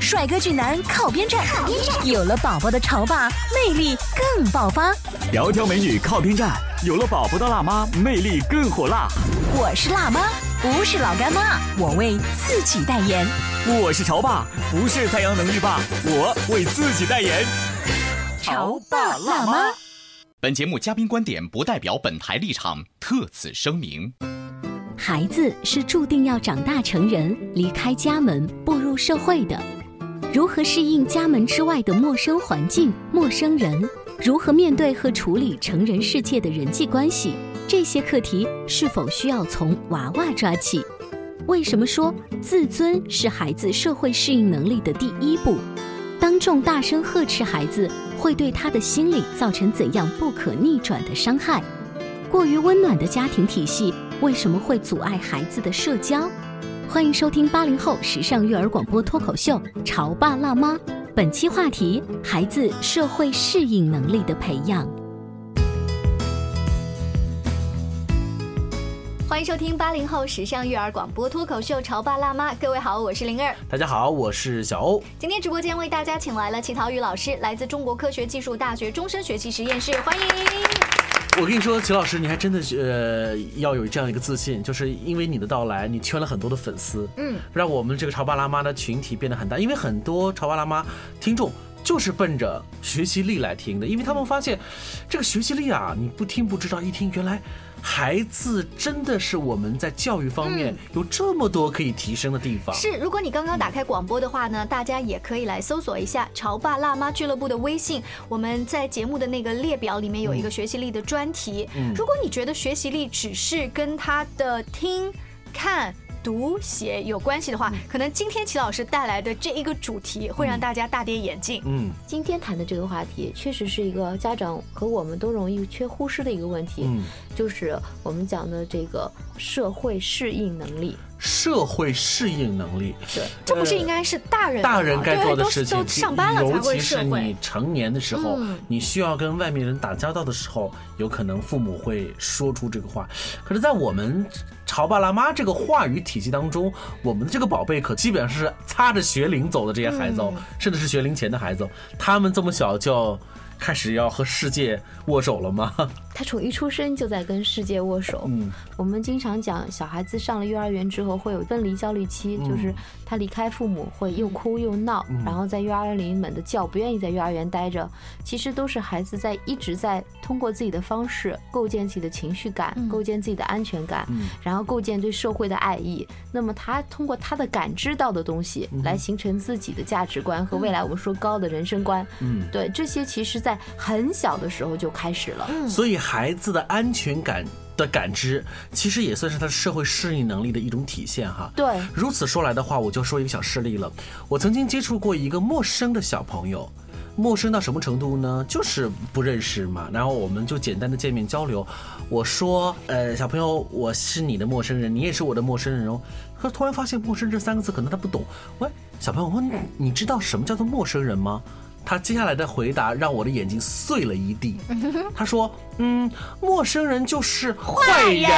帅哥俊男靠边站，有了宝宝的潮爸魅力更爆发。窈窕美女靠边站，有了宝宝的辣妈魅力更火辣。我是辣妈，不是老干妈，我为自己代言。我是潮爸，不是太阳能浴霸，我为自己代言。潮爸辣妈。本节目嘉宾观点不代表本台立场，特此声明。孩子是注定要长大成人，离开家门，步入社会的。如何适应家门之外的陌生环境、陌生人？如何面对和处理成人世界的人际关系？这些课题是否需要从娃娃抓起？为什么说自尊是孩子社会适应能力的第一步？当众大声呵斥孩子，会对他的心理造成怎样不可逆转的伤害？过于温暖的家庭体系为什么会阻碍孩子的社交？欢迎收听八零后时尚育儿广播脱口秀《潮爸辣妈》，本期话题：孩子社会适应能力的培养。欢迎收听八零后时尚育儿广播脱口秀《潮爸辣妈》，各位好，我是灵儿。大家好，我是小欧。今天直播间为大家请来了齐陶宇老师，来自中国科学技术大学终身学习实验室，欢迎。我跟你说，齐老师，你还真的呃要有这样一个自信，就是因为你的到来，你圈了很多的粉丝，嗯，让我们这个潮爸辣妈的群体变得很大。因为很多潮爸辣妈听众就是奔着学习力来听的，因为他们发现这个学习力啊，你不听不知道，一听原来。孩子真的是我们在教育方面有这么多可以提升的地方。是，如果你刚刚打开广播的话呢，大家也可以来搜索一下“潮爸辣妈俱乐部”的微信。我们在节目的那个列表里面有一个学习力的专题。嗯如果你觉得学习力只是跟他的听、看。读写有关系的话，可能今天齐老师带来的这一个主题会让大家大跌眼镜。嗯，今天谈的这个话题确实是一个家长和我们都容易缺忽视的一个问题，嗯，就是我们讲的这个社会适应能力。社会适应能力，对，这不是应该是大人大人该做的事情？上班了尤其是你成年的时候，你需要跟外面人打交道的时候，有可能父母会说出这个话。可是，在我们潮爸辣妈这个话语体系当中，我们的这个宝贝可基本上是擦着学龄走的这些孩子，甚至是学龄前的孩子，他们这么小就。开始要和世界握手了吗？他从一出生就在跟世界握手。嗯，我们经常讲，小孩子上了幼儿园之后会有分离焦虑期，就是他离开父母会又哭又闹，然后在幼儿园里猛的叫，不愿意在幼儿园待着。其实都是孩子在一直在通过自己的方式构建自己的情绪感，构建自己的安全感，然后构建对社会的爱意。那么他通过他的感知到的东西来形成自己的价值观和未来我们说高的人生观。嗯，对，这些其实。在很小的时候就开始了，所以孩子的安全感的感知，其实也算是他社会适应能力的一种体现哈。对，如此说来的话，我就说一个小事例了。我曾经接触过一个陌生的小朋友，陌生到什么程度呢？就是不认识嘛，然后我们就简单的见面交流。我说，呃，小朋友，我是你的陌生人，你也是我的陌生人哦。可突然发现“陌生”这三个字，可能他不懂。喂，小朋友，问你知道什么叫做陌生人吗？他接下来的回答让我的眼睛碎了一地。他说：“嗯，陌生人就是坏人，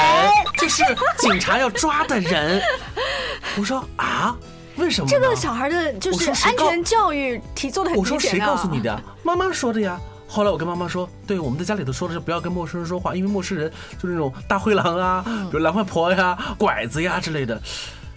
就是警察要抓的人。”我说：“啊，为什么？这个小孩的就是安全教育题做的很我说：“谁告诉你的？妈妈说的呀。”后来我跟妈妈说：“对，我们在家里头说的是不要跟陌生人说话，因为陌生人就是那种大灰狼啊，比如狼外婆呀、拐子呀之类的。”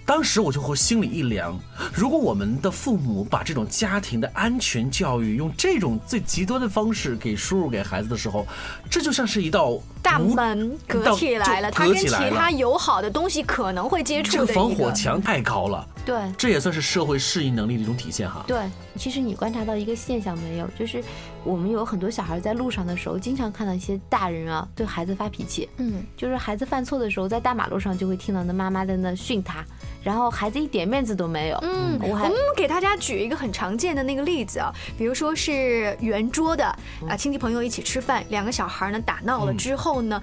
当时我就会心里一凉。如果我们的父母把这种家庭的安全教育用这种最极端的方式给输入给孩子的时候，这就像是一道大门隔起来了，他跟其他友好的东西可能会接触。这个防火墙太高了。对，这也算是社会适应能力的一种体现哈。对，其实你观察到一个现象没有，就是我们有很多小孩在路上的时候，经常看到一些大人啊对孩子发脾气。嗯，就是孩子犯错的时候，在大马路上就会听到那妈妈在那训他，然后孩子一点面子都没有。嗯，我们给大家举一个很常见的那个例子啊，比如说是圆桌的啊，亲戚朋友一起吃饭，两个小孩呢打闹了之后呢，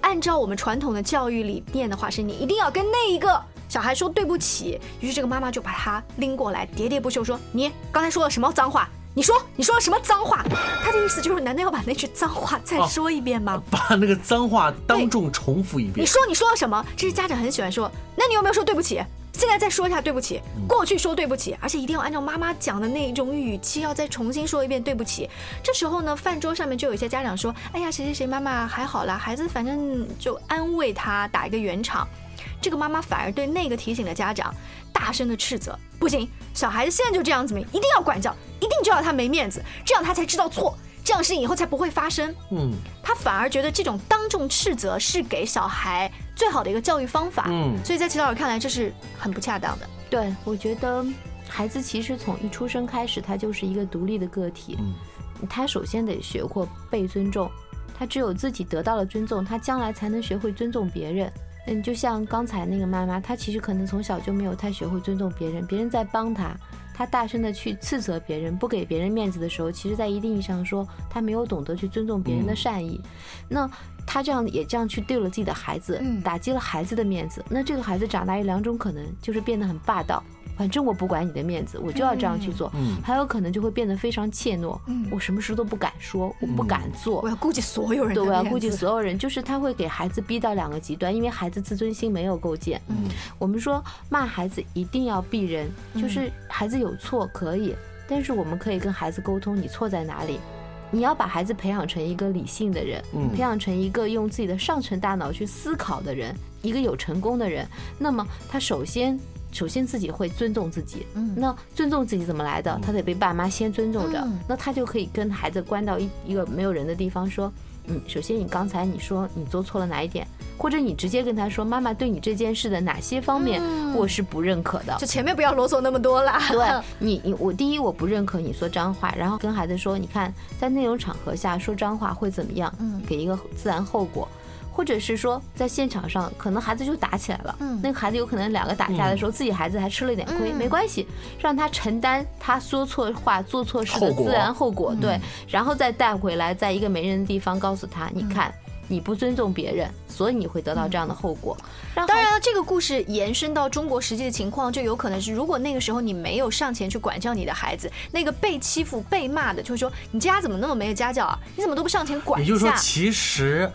按照我们传统的教育理念的话，是你一定要跟那一个。小孩说对不起，于是这个妈妈就把他拎过来，喋喋不休说：“你刚才说了什么脏话？你说你说了什么脏话？”他的意思就是，难道要把那句脏话再说一遍吗？把那个脏话当众重复一遍。你说你说了什么？这是家长很喜欢说。那你有没有说对不起？现在再说一下对不起。过去说对不起，而且一定要按照妈妈讲的那种语气，要再重新说一遍对不起。这时候呢，饭桌上面就有一些家长说：“哎呀，谁谁谁妈妈还好啦，孩子反正就安慰他，打一个圆场。”这个妈妈反而对那个提醒的家长大声的斥责：“不行，小孩子现在就这样子没，一定要管教，一定就要他没面子，这样他才知道错，这样事情以后才不会发生。”嗯，他反而觉得这种当众斥责是给小孩最好的一个教育方法。嗯，所以在齐老师看来，这是很不恰当的。对，我觉得孩子其实从一出生开始，他就是一个独立的个体。嗯，他首先得学会被尊重，他只有自己得到了尊重，他将来才能学会尊重别人。嗯，就像刚才那个妈妈，她其实可能从小就没有太学会尊重别人，别人在帮她，她大声的去斥责别人，不给别人面子的时候，其实在一定意义上说，他没有懂得去尊重别人的善意。那他这样也这样去对了自己的孩子，打击了孩子的面子。那这个孩子长大有两种可能，就是变得很霸道。反正我不管你的面子，我就要这样去做。嗯，还有可能就会变得非常怯懦。嗯，我什么事都不敢说，我不敢做。我要顾及所有人。对，我要顾及所有人。就是他会给孩子逼到两个极端，因为孩子自尊心没有构建。嗯，我们说骂孩子一定要避人，就是孩子有错可以，但是我们可以跟孩子沟通，你错在哪里？你要把孩子培养成一个理性的人，培养成一个用自己的上层大脑去思考的人，一个有成功的人。那么他首先。首先自己会尊重自己，嗯，那尊重自己怎么来的？他得被爸妈先尊重着，那他就可以跟孩子关到一一个没有人的地方，说，嗯，首先你刚才你说你做错了哪一点，或者你直接跟他说，妈妈对你这件事的哪些方面我是不认可的，就前面不要啰嗦那么多了。对 你，你我第一我不认可你说脏话，然后跟孩子说，你看在那种场合下说脏话会怎么样？嗯，给一个自然后果。或者是说，在现场上，可能孩子就打起来了。嗯，那个孩子有可能两个打架的时候，自己孩子还吃了一点亏，没关系，让他承担他说错话、做错事的自然后果。对，然后再带回来，在一个没人的地方，告诉他，你看。你不尊重别人，所以你会得到这样的后果。当然了，这个故事延伸到中国实际的情况，就有可能是，如果那个时候你没有上前去管教你的孩子，那个被欺负、被骂的，就是说你家怎么那么没有家教啊？你怎么都不上前管一下？也就是说，其实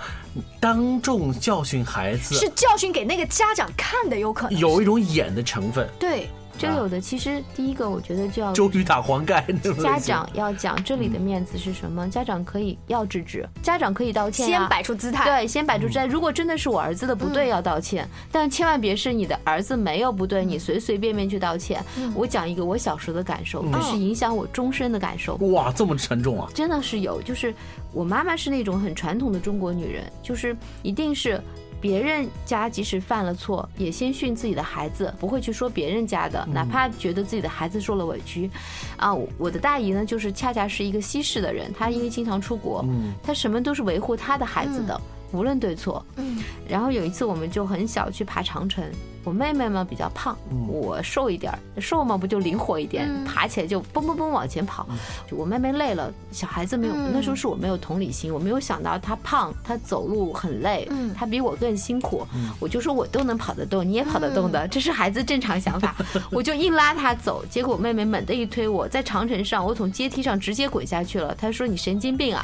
当众教训孩子是教训给那个家长看的，有可能有一种演的成分。对。就有的，其实第一个我觉得就要周瑜打黄盖，家长要讲这里的面子是什么？家长可以要制止，家长可以道歉，先摆出姿态，对，先摆出姿态。如果真的是我儿子的不对，要道歉，但千万别是你的儿子没有不对，你随随便便去道歉。我讲一个我小时候的感受，这是影响我终身的感受。哇，这么沉重啊！真的是有，就是我妈妈是那种很传统的中国女人，就是一定是。别人家即使犯了错，也先训自己的孩子，不会去说别人家的，哪怕觉得自己的孩子受了委屈。啊，我的大姨呢，就是恰恰是一个西式的人，她因为经常出国，她什么都是维护她的孩子的，无论对错。嗯然后有一次，我们就很小去爬长城。我妹妹嘛比较胖，我瘦一点儿，瘦嘛不就灵活一点，爬起来就蹦蹦蹦往前跑。就我妹妹累了，小孩子没有，那时候是我没有同理心，我没有想到她胖，她走路很累，她比我更辛苦。我就说我都能跑得动，你也跑得动的，这是孩子正常想法。我就硬拉她走，结果我妹妹猛地一推我，在长城上，我从阶梯上直接滚下去了。她说你神经病啊！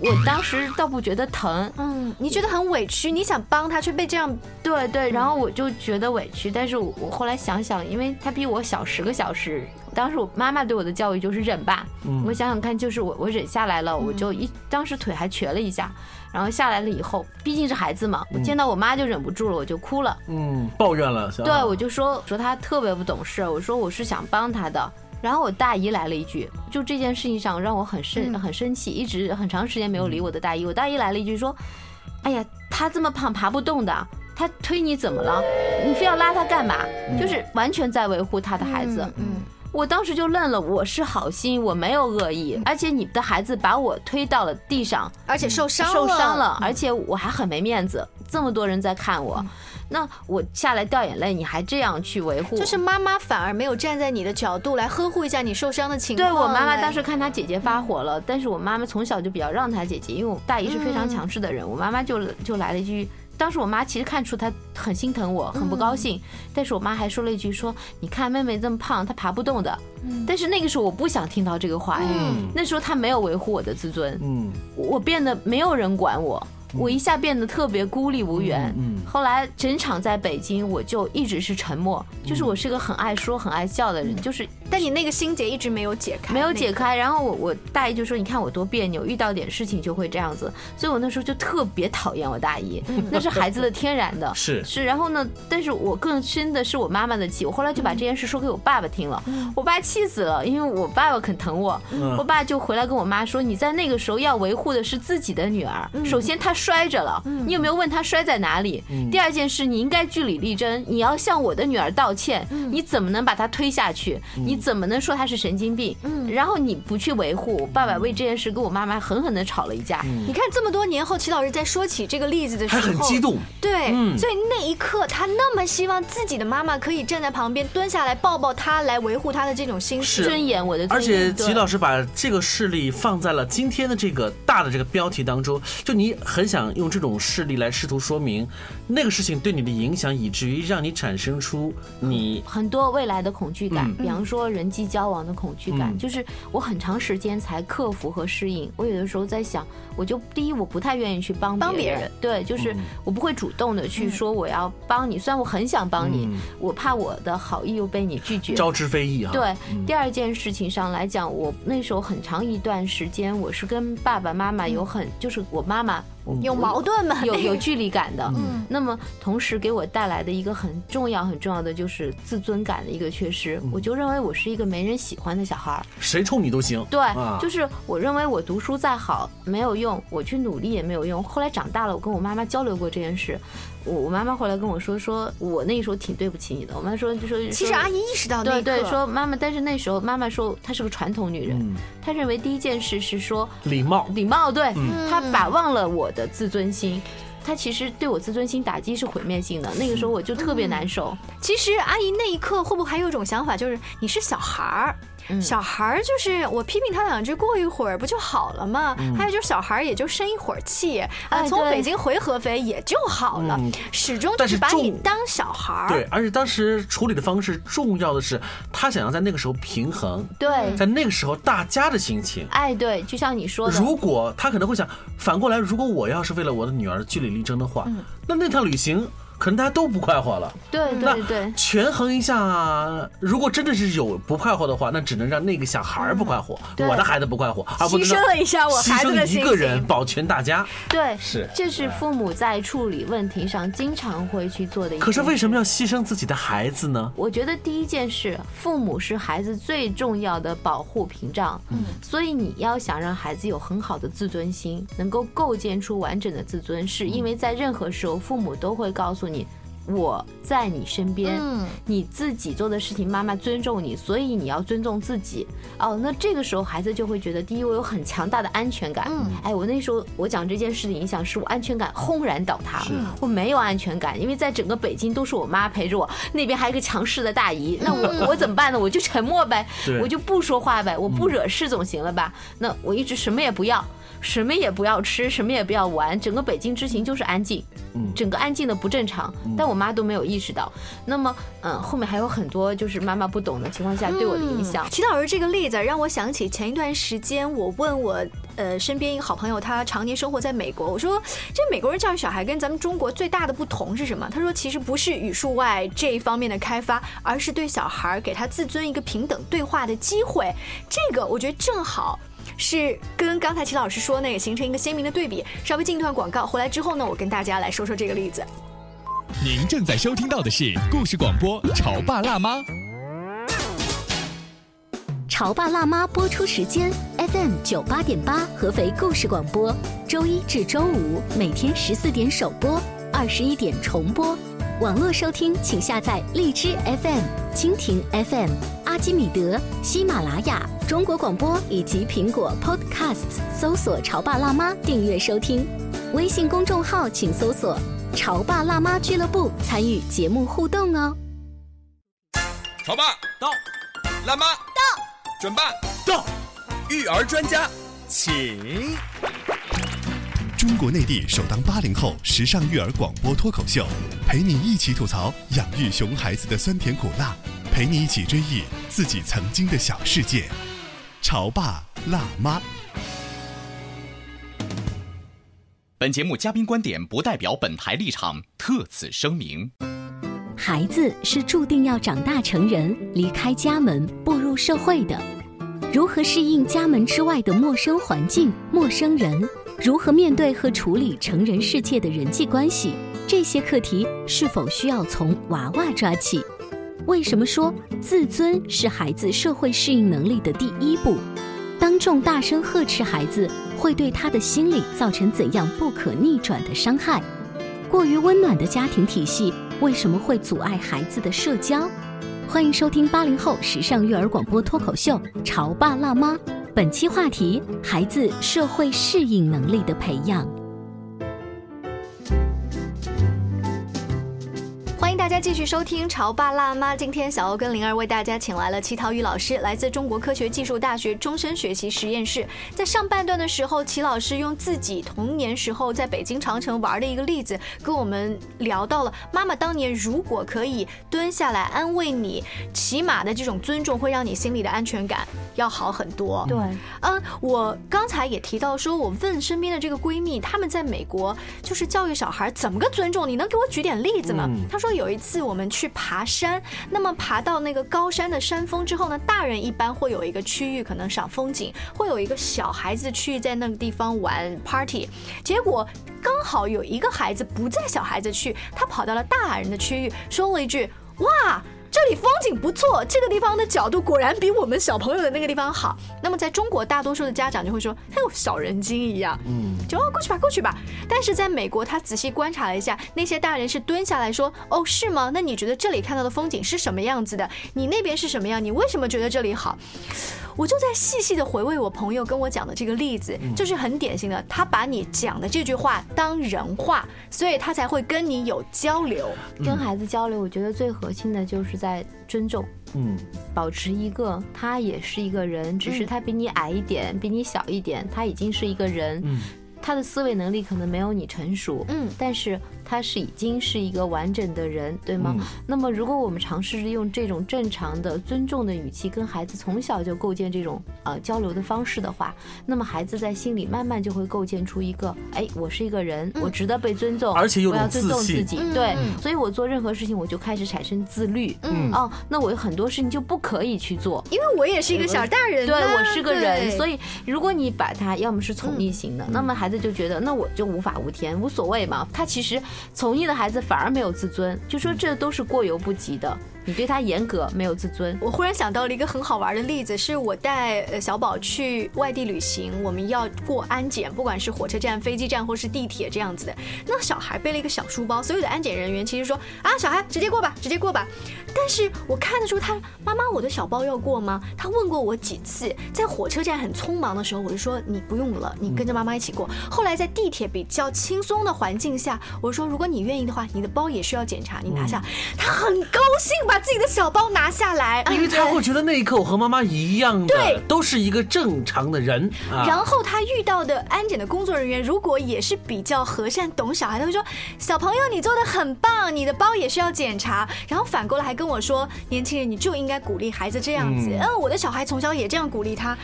我当时倒不觉得疼，嗯，你觉得很委屈，你想帮他却被这样，对对，然后我就觉得委。屈，但是我我后来想想，因为他比我小十个小时，当时我妈妈对我的教育就是忍吧。我想想看，就是我我忍下来了，我就一当时腿还瘸了一下，然后下来了以后，毕竟是孩子嘛，我见到我妈就忍不住了，我就哭了，嗯，抱怨了，对，我就说说他特别不懂事，我说我是想帮他的，然后我大姨来了一句，就这件事情上让我很生很生气，一直很长时间没有理我的大姨，我大姨来了一句说，哎呀，他这么胖爬不动的。他推你怎么了？你非要拉他干嘛？就是完全在维护他的孩子。嗯，我当时就愣了，我是好心，我没有恶意，而且你的孩子把我推到了地上，而且受伤了受伤了，而且我还很没面子，这么多人在看我。那我下来掉眼泪，你还这样去维护？就是妈妈反而没有站在你的角度来呵护一下你受伤的情况。对我妈妈当时看她姐姐发火了，但是我妈妈从小就比较让她姐姐，因为我大姨是非常强势的人，我妈妈就就来了一句，当时我妈其实看出她很心疼我，很不高兴，但是我妈还说了一句说，你看妹妹这么胖，她爬不动的。但是那个时候我不想听到这个话，那时候她没有维护我的自尊，嗯，我变得没有人管我。我一下变得特别孤立无援，后来整场在北京，我就一直是沉默，就是我是个很爱说、很爱笑的人，就是。但你那个心结一直没有解开，没有解开。然后我我大姨就说：“你看我多别扭，遇到点事情就会这样子。”所以我那时候就特别讨厌我大姨，那是孩子的天然的，是是。然后呢，但是我更深的是我妈妈的气。我后来就把这件事说给我爸爸听了，我爸气死了，因为我爸爸很疼我。我爸就回来跟我妈说：“你在那个时候要维护的是自己的女儿，首先她摔着了，你有没有问他摔在哪里？第二件事，你应该据理力争，你要向我的女儿道歉。你怎么能把她推下去？你？”怎么能说她是神经病？嗯，然后你不去维护，爸爸为这件事跟我妈妈狠狠的吵了一架。你看这么多年后，齐老师在说起这个例子的时候，还很激动。对，所以那一刻他那么希望自己的妈妈可以站在旁边蹲下来抱抱他，来维护他的这种心尊严。我的而且齐老师把这个事例放在了今天的这个大的这个标题当中，就你很想用这种事例来试图说明那个事情对你的影响，以至于让你产生出你很多未来的恐惧感，比方说。人际交往的恐惧感，就是我很长时间才克服和适应。我有的时候在想，我就第一，我不太愿意去帮帮别人，对，就是我不会主动的去说我要帮你。虽然我很想帮你，我怕我的好意又被你拒绝，招之非议啊。对，第二件事情上来讲，我那时候很长一段时间，我是跟爸爸妈妈有很，就是我妈妈。有矛盾吗？有有距离感的。嗯，那么同时给我带来的一个很重要很重要的就是自尊感的一个缺失。我就认为我是一个没人喜欢的小孩儿，谁冲你都行。对，就是我认为我读书再好没有用，我去努力也没有用。后来长大了，我跟我妈妈交流过这件事。我我妈妈后来跟我说，说我那时候挺对不起你的。我妈说就说，其实阿姨意识到对对，说妈妈，但是那时候妈妈说她是个传统女人，她认为第一件事是说礼貌，礼貌，对，她把忘了我的自尊心，她其实对我自尊心打击是毁灭性的。那个时候我就特别难受。其实阿姨那一刻会不会还有一种想法，就是你是小孩儿？小孩儿就是我批评他两句，过一会儿不就好了吗？还有就是小孩儿也就生一会儿气啊，从北京回合肥也就好了，始终就是把你当小孩儿。对，而且当时处理的方式，重要的是他想要在那个时候平衡。对，在那个时候大家的心情。哎，对，就像你说的，如果他可能会想反过来，如果我要是为了我的女儿据理力争的话，那那趟旅行。可能大家都不快活了，对对对，权衡一下，如果真的是有不快活的话，那只能让那个小孩不快活，我的孩子不快活，而不牺牲了一下我孩子的牺牲一个人保全大家，对，是，这是父母在处理问题上经常会去做的。可是为什么要牺牲自己的孩子呢？我觉得第一件事，父母是孩子最重要的保护屏障，嗯，所以你要想让孩子有很好的自尊心，能够构建出完整的自尊，是因为在任何时候，父母都会告诉你。我在你身边，你自己做的事情，妈妈尊重你，所以你要尊重自己。哦，那这个时候孩子就会觉得，第一，我有很强大的安全感。嗯，哎，我那时候我讲这件事的影响，是我安全感轰然倒塌。我没有安全感，因为在整个北京都是我妈陪着我，那边还有一个强势的大姨，那我我怎么办呢？我就沉默呗，我就不说话呗，我不惹事总行了吧？那我一直什么也不要。什么也不要吃，什么也不要玩，整个北京之行就是安静，嗯整个安静的不正常，但我妈都没有意识到。那么，嗯，后面还有很多就是妈妈不懂的情况下对我的影响。齐老师这个例子让我想起前一段时间我问我呃身边一个好朋友，他常年生活在美国，我说这美国人教育小孩跟咱们中国最大的不同是什么？他说其实不是语数外这一方面的开发，而是对小孩给他自尊一个平等对话的机会。这个我觉得正好。是跟刚才齐老师说那个形成一个鲜明的对比。稍微进一段广告，回来之后呢，我跟大家来说说这个例子。您正在收听到的是故事广播《潮爸辣妈》。潮爸辣妈播出时间：FM 九八点八，合肥故事广播，周一至周五每天十四点首播。二十一点重播。网络收听，请下载荔枝 FM、蜻蜓 FM、阿基米德、喜马拉雅、中国广播以及苹果 Podcasts，搜索“潮爸辣妈”订阅收听。微信公众号请搜索“潮爸辣妈俱乐部”，参与节目互动哦。潮爸到，辣妈到，准爸到，育儿专家，请。中国内地首档八零后时尚育儿广播脱口秀，陪你一起吐槽养育熊孩子的酸甜苦辣，陪你一起追忆自己曾经的小世界。潮爸辣妈。本节目嘉宾观点不代表本台立场，特此声明。孩子是注定要长大成人、离开家门、步入社会的。如何适应家门之外的陌生环境、陌生人？如何面对和处理成人世界的人际关系？这些课题是否需要从娃娃抓起？为什么说自尊是孩子社会适应能力的第一步？当众大声呵斥孩子，会对他的心理造成怎样不可逆转的伤害？过于温暖的家庭体系为什么会阻碍孩子的社交？欢迎收听八零后时尚育儿广播脱口秀《潮爸辣妈》。本期话题：孩子社会适应能力的培养。家继续收听《潮爸辣妈》。今天小欧跟灵儿为大家请来了齐涛宇老师，来自中国科学技术大学终身学习实验室。在上半段的时候，齐老师用自己童年时候在北京长城玩的一个例子，跟我们聊到了妈妈当年如果可以蹲下来安慰你，起码的这种尊重会让你心里的安全感要好很多。对，嗯，我刚才也提到说，我问身边的这个闺蜜，她们在美国就是教育小孩怎么个尊重，你能给我举点例子吗？她说有一。次我们去爬山，那么爬到那个高山的山峰之后呢，大人一般会有一个区域可能赏风景，会有一个小孩子区域在那个地方玩 party。结果刚好有一个孩子不在小孩子区，他跑到了大人的区域，说了一句：“哇。”这里风景不错，这个地方的角度果然比我们小朋友的那个地方好。那么在中国，大多数的家长就会说：“哎呦，小人精一样。”嗯，就哦过去吧，过去吧。但是在美国，他仔细观察了一下，那些大人是蹲下来说：“哦，是吗？那你觉得这里看到的风景是什么样子的？你那边是什么样？你为什么觉得这里好？”我就在细细的回味我朋友跟我讲的这个例子，就是很典型的，他把你讲的这句话当人话，所以他才会跟你有交流。跟孩子交流，我觉得最核心的就是在尊重，嗯，保持一个他也是一个人，只是他比你矮一点，比你小一点，他已经是一个人，他的思维能力可能没有你成熟，嗯，但是。他是已经是一个完整的人，对吗？那么，如果我们尝试着用这种正常的、尊重的语气跟孩子从小就构建这种呃交流的方式的话，那么孩子在心里慢慢就会构建出一个，哎，我是一个人，我值得被尊重，而且我要尊重自己，对，所以我做任何事情我就开始产生自律，嗯，哦，那我有很多事情就不可以去做，因为我也是一个小大人，对我是个人，所以如果你把他要么是宠溺型的，那么孩子就觉得那我就无法无天，无所谓嘛，他其实。从艺的孩子反而没有自尊，就说这都是过犹不及的。你对他严格，没有自尊。我忽然想到了一个很好玩的例子，是我带呃小宝去外地旅行，我们要过安检，不管是火车站、飞机站或是地铁这样子的。那小孩背了一个小书包，所有的安检人员其实说啊，小孩直接过吧，直接过吧。但是我看得出他妈妈，我的小包要过吗？他问过我几次，在火车站很匆忙的时候，我就说你不用了，你跟着妈妈一起过。后来在地铁比较轻松的环境下，我说如果你愿意的话，你的包也需要检查，你拿下。他很高兴。把自己的小包拿下来，因为他会觉得那一刻我和妈妈一样的，对，都是一个正常的人。然后他遇到的安检的工作人员，如果也是比较和善、懂小孩，他会说：“小朋友，你做的很棒，你的包也需要检查。”然后反过来还跟我说：“年轻人，你就应该鼓励孩子这样子。”嗯，我的小孩从小也这样鼓励他。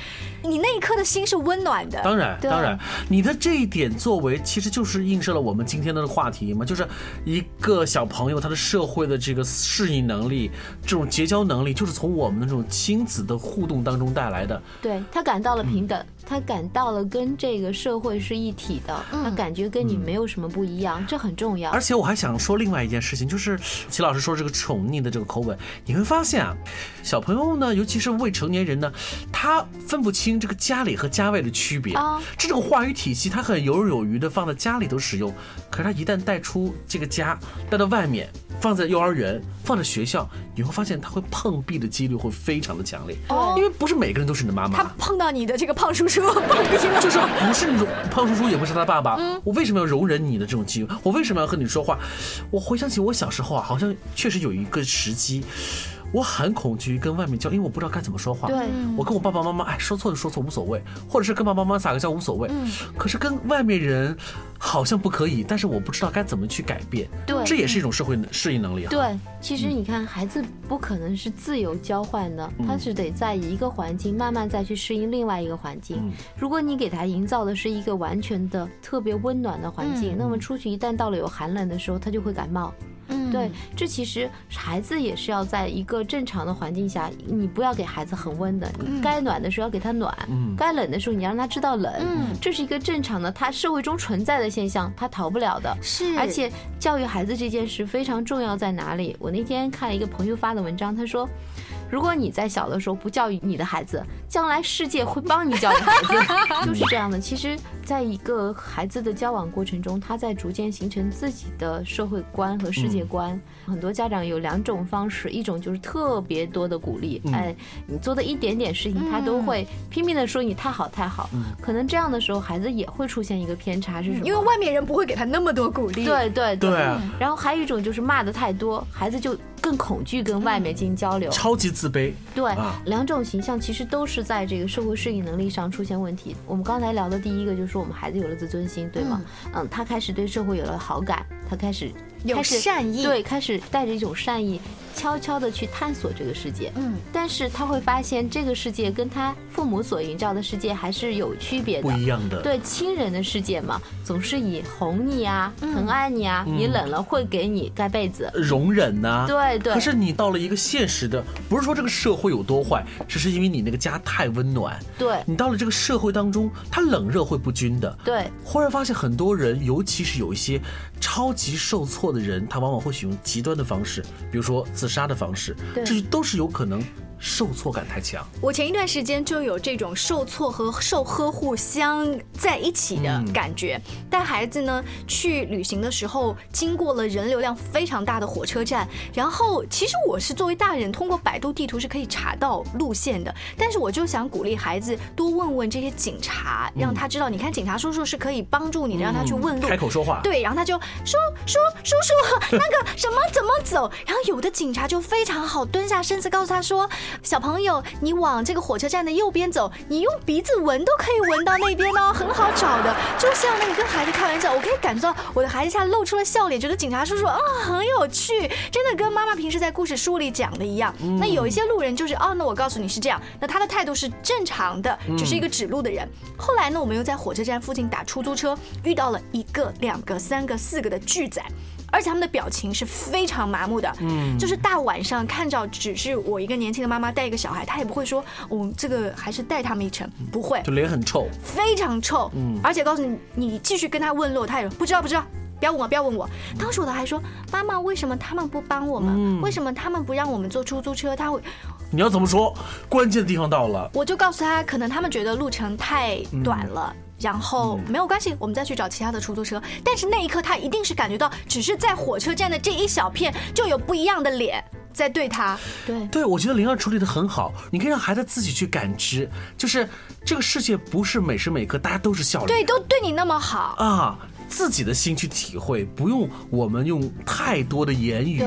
你那一刻的心是温暖的。当然，当然，你的这一点作为，其实就是映射了我们今天的话题嘛，就是一个小朋友他的社会的这个适应能力。这种结交能力，就是从我们的这种亲子的互动当中带来的。对他感到了平等，他感到了跟这个社会是一体的，他感觉跟你没有什么不一样，这很重要。而且我还想说另外一件事情，就是齐老师说这个宠溺的这个口吻，你会发现啊，小朋友呢，尤其是未成年人呢，他分不清这个家里和家外的区别。这种话语体系，他很游刃有余的放在家里头使用，可是他一旦带出这个家，带到外面。放在幼儿园，放在学校，你会发现他会碰壁的几率会非常的强烈。哦，因为不是每个人都是你的妈妈。他碰到你的这个胖叔叔，就是不是那种胖叔叔，也不是他爸爸。嗯，我为什么要容忍你的这种机会？我为什么要和你说话？我回想起我小时候啊，好像确实有一个时机。我很恐惧跟外面交，因为我不知道该怎么说话。对，我跟我爸爸妈妈，哎，说错就说错无所谓，或者是跟爸爸妈妈撒个娇无所谓。嗯，可是跟外面人好像不可以，但是我不知道该怎么去改变。对，这也是一种社会适应能力。对，其实你看，孩子不可能是自由交换的，他是得在一个环境慢慢再去适应另外一个环境。如果你给他营造的是一个完全的特别温暖的环境，那么出去一旦到了有寒冷的时候，他就会感冒。嗯，对，这其实孩子也是要在一个正常的环境下，你不要给孩子恒温的，你该暖的时候要给他暖，该冷的时候你让他知道冷，这是一个正常的，他社会中存在的现象，他逃不了的。是，而且教育孩子这件事非常重要在哪里？我那天看了一个朋友发的文章，他说。如果你在小的时候不教育你的孩子，将来世界会帮你教育孩子，就是这样的。其实，在一个孩子的交往过程中，他在逐渐形成自己的社会观和世界观。很多家长有两种方式，一种就是特别多的鼓励，哎，你做的一点点事情，他都会拼命的说你太好太好。可能这样的时候，孩子也会出现一个偏差，是什么？因为外面人不会给他那么多鼓励。对对对。然后还有一种就是骂的太多，孩子就。更恐惧跟外面进行交流，超级自卑。对，两种形象其实都是在这个社会适应能力上出现问题。我们刚才聊的第一个就是我们孩子有了自尊心，对吗？嗯，他开始对社会有了好感，他开始有善意，对，开始带着一种善意。悄悄的去探索这个世界，嗯，但是他会发现这个世界跟他父母所营造的世界还是有区别的，不一样的。对，亲人的世界嘛，总是以哄你啊，疼爱你啊，你冷了会给你盖被子，容忍呐。对对。可是你到了一个现实的，不是说这个社会有多坏，只是因为你那个家太温暖。对。你到了这个社会当中，它冷热会不均的。对。忽然发现很多人，尤其是有一些超级受挫的人，他往往会使用极端的方式，比如说自杀的方式，这都是有可能。受挫感太强，我前一段时间就有这种受挫和受呵护相在一起的感觉。带孩子呢去旅行的时候，经过了人流量非常大的火车站，然后其实我是作为大人，通过百度地图是可以查到路线的。但是我就想鼓励孩子多问问这些警察，让他知道，你看警察叔叔是可以帮助你的，让他去问路，开口说话。对，然后他就说说叔叔那个什么怎么走，然后有的警察就非常好，蹲下身子告诉他说。小朋友，你往这个火车站的右边走，你用鼻子闻都可以闻到那边哦，很好找的。就像那个跟孩子开玩笑，我可以感受到我的孩子一下露出了笑脸，觉得警察叔叔啊很有趣，真的跟妈妈平时在故事书里讲的一样。那有一些路人就是哦，那我告诉你是这样，那他的态度是正常的，只是一个指路的人。后来呢，我们又在火车站附近打出租车，遇到了一个、两个、三个、四个的巨仔。而且他们的表情是非常麻木的，嗯，就是大晚上看着只是我一个年轻的妈妈带一个小孩，他也不会说，我这个还是带他们一程，不会，就脸很臭，非常臭，嗯，而且告诉你，你继续跟他问路，他也不知道，不知道，不要问我，不要问我。当时我的还说，妈妈，为什么他们不帮我们？为什么他们不让我们坐出租车？他会，你要怎么说？关键的地方到了，我就告诉他，可能他们觉得路程太短了。然后没有关系，我们再去找其他的出租车。但是那一刻，他一定是感觉到，只是在火车站的这一小片，就有不一样的脸在对他。对，对我觉得灵儿处理的很好。你可以让孩子自己去感知，就是这个世界不是每时每刻大家都是笑脸，对，都对你那么好啊。自己的心去体会，不用我们用太多的言语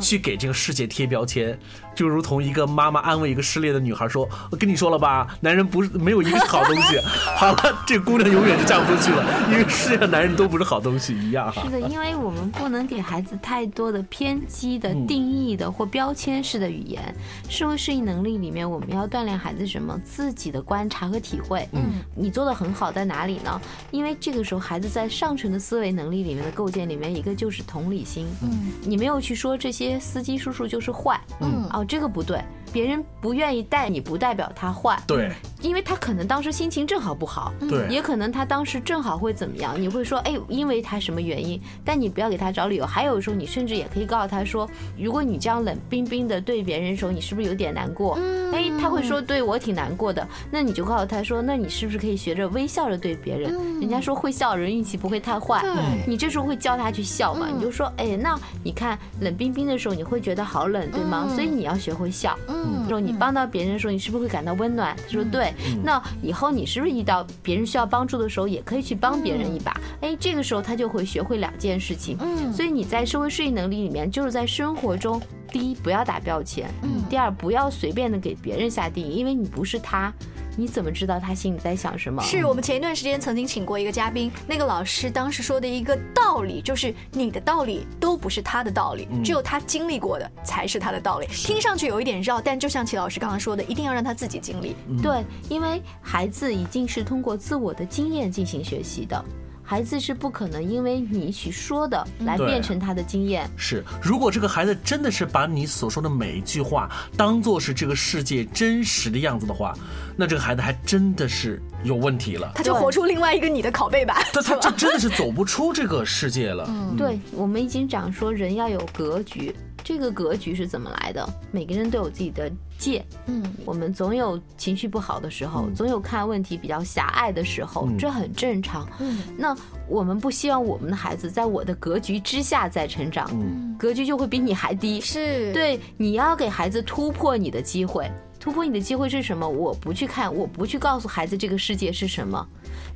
去给这个世界贴标签，就如同一个妈妈安慰一个失恋的女孩说：“我跟你说了吧，男人不是没有一个是好东西。”好了，这姑娘永远就嫁不出去了，因为世界上男人都不是好东西一样。是的，因为我们不能给孩子太多的偏激的定义的或标签式的语言。社会适应能力里面，我们要锻炼孩子什么？自己的观察和体会。嗯，你做的很好，在哪里呢？因为这个时候孩子在上。纯的思维能力里面的构建里面，一个就是同理心。嗯，你没有去说这些司机叔叔就是坏。嗯，哦，这个不对。别人不愿意带你不代表他坏。对，因为他可能当时心情正好不好，对也可能他当时正好会怎么样，你会说，哎，因为他什么原因，但你不要给他找理由。还有时候，你甚至也可以告诉他说，如果你这样冷冰冰的对别人的时候，你是不是有点难过？哎，他会说，对我挺难过的。那你就告诉他说，那你是不是可以学着微笑着对别人？人家说会笑人运气不会太坏，你这时候会教他去笑嘛？你就说，哎，那你看冷冰冰的时候，你会觉得好冷，对吗？所以你要学会笑。嗯，说你帮到别人的时候，你是不是会感到温暖？他说对。那以后你是不是遇到别人需要帮助的时候，也可以去帮别人一把？哎，这个时候他就会学会两件事情。嗯，所以你在社会适应能力里面，就是在生活中，第一不要打标签，嗯，第二不要随便的给别人下定义，因为你不是他。你怎么知道他心里在想什么？是我们前一段时间曾经请过一个嘉宾，那个老师当时说的一个道理，就是你的道理都不是他的道理，只有他经历过的才是他的道理。听上去有一点绕，但就像齐老师刚刚说的，一定要让他自己经历。对，因为孩子一定是通过自我的经验进行学习的。孩子是不可能因为你去说的来变成他的经验。是，如果这个孩子真的是把你所说的每一句话当做是这个世界真实的样子的话，那这个孩子还真的是有问题了。他就活出另外一个你的拷贝版。他他这真的是走不出这个世界了。对，我们已经讲说人要有格局。这个格局是怎么来的？每个人都有自己的界，嗯，我们总有情绪不好的时候，总有看问题比较狭隘的时候，这很正常。嗯，那我们不希望我们的孩子在我的格局之下再成长，嗯，格局就会比你还低。是。对，你要给孩子突破你的机会，突破你的机会是什么？我不去看，我不去告诉孩子这个世界是什么。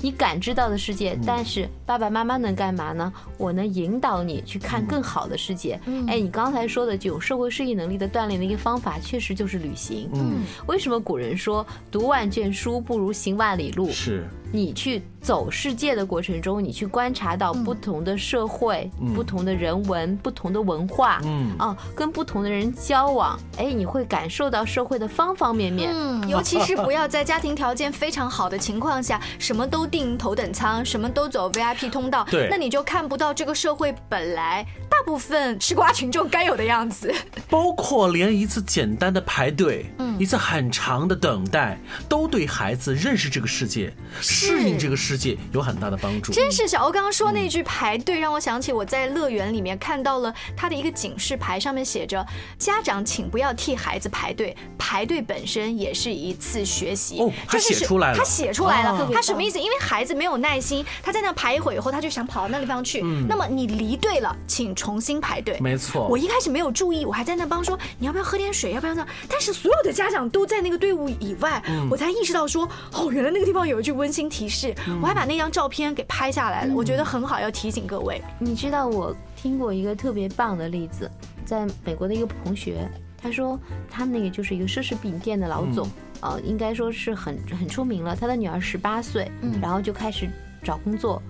你感知到的世界，但是爸爸妈妈能干嘛呢？我能引导你去看更好的世界。哎，你刚才说的这种社会适应能力的锻炼的一个方法，确实就是旅行。嗯，为什么古人说读万卷书不如行万里路？是。你去走世界的过程中，你去观察到不同的社会、不同的人文、不同的文化，嗯。啊，跟不同的人交往，哎，你会感受到社会的方方面面。嗯，尤其是不要在家庭条件非常好的情况下，什么都订头等舱，什么都走 VIP 通道，对，那你就看不到这个社会本来大部分吃瓜群众该有的样子。包括连一次简单的排队，嗯，一次很长的等待，都对孩子认识这个世界。适应这个世界有很大的帮助。真是小欧刚刚说那句排队，让我想起我在乐园里面看到了他的一个警示牌，上面写着：“家长请不要替孩子排队，排队本身也是一次学习。”哦，他写出来了，他写出来了，他什么意思？因为孩子没有耐心，他在那排一会儿以后，他就想跑到那地方去。那么你离队了，请重新排队。没错，我一开始没有注意，我还在那帮说你要不要喝点水，要不要这样？但是所有的家长都在那个队伍以外，我才意识到说，哦，原来那个地方有一句温馨。提示，我还把那张照片给拍下来了，我觉得很好，要提醒各位。你知道我听过一个特别棒的例子，在美国的一个同学，他说他们那个就是一个奢侈品店的老总，呃，应该说是很很出名了。他的女儿十八岁，然后就开始找工作，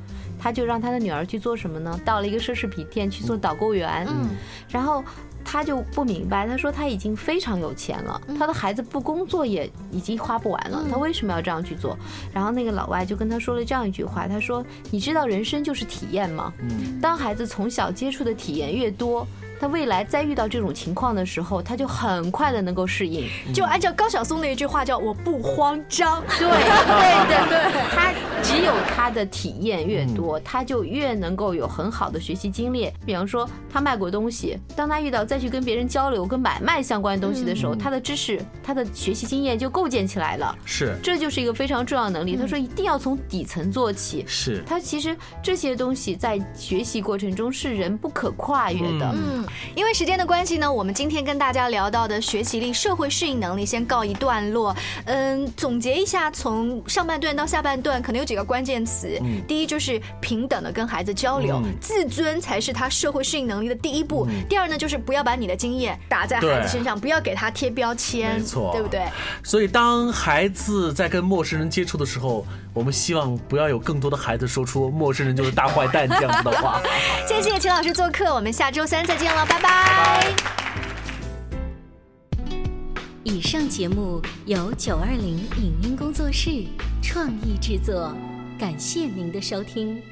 他就让他的女儿去做什么呢？到了一个奢侈品店去做导购员，嗯然后。他就不明白，他说他已经非常有钱了，他的孩子不工作也已经花不完了，他为什么要这样去做？然后那个老外就跟他说了这样一句话，他说：“你知道人生就是体验吗？当孩子从小接触的体验越多。”他未来再遇到这种情况的时候，他就很快的能够适应。就按照高晓松的一句话叫“我不慌张”。对对对 对，他只有他的体验越多，他就越能够有很好的学习经历。比方说，他卖过东西，当他遇到再去跟别人交流、跟买卖相关的东西的时候，他的知识、他的学习经验就构建起来了。是，这就是一个非常重要的能力。他说一定要从底层做起。是，他其实这些东西在学习过程中是人不可跨越的。嗯。因为时间的关系呢，我们今天跟大家聊到的学习力、社会适应能力先告一段落。嗯，总结一下，从上半段到下半段，可能有几个关键词。嗯，第一就是平等的跟孩子交流，自尊才是他社会适应能力的第一步。第二呢，就是不要把你的经验打在孩子身上，不要给他贴标签，没错，对不对？所以，当孩子在跟陌生人接触的时候，我们希望不要有更多的孩子说出“陌生人就是大坏蛋”这样子的话。谢谢秦老师做客，我们下周三再见了。拜拜。以上节目由九二零影音工作室创意制作，感谢您的收听。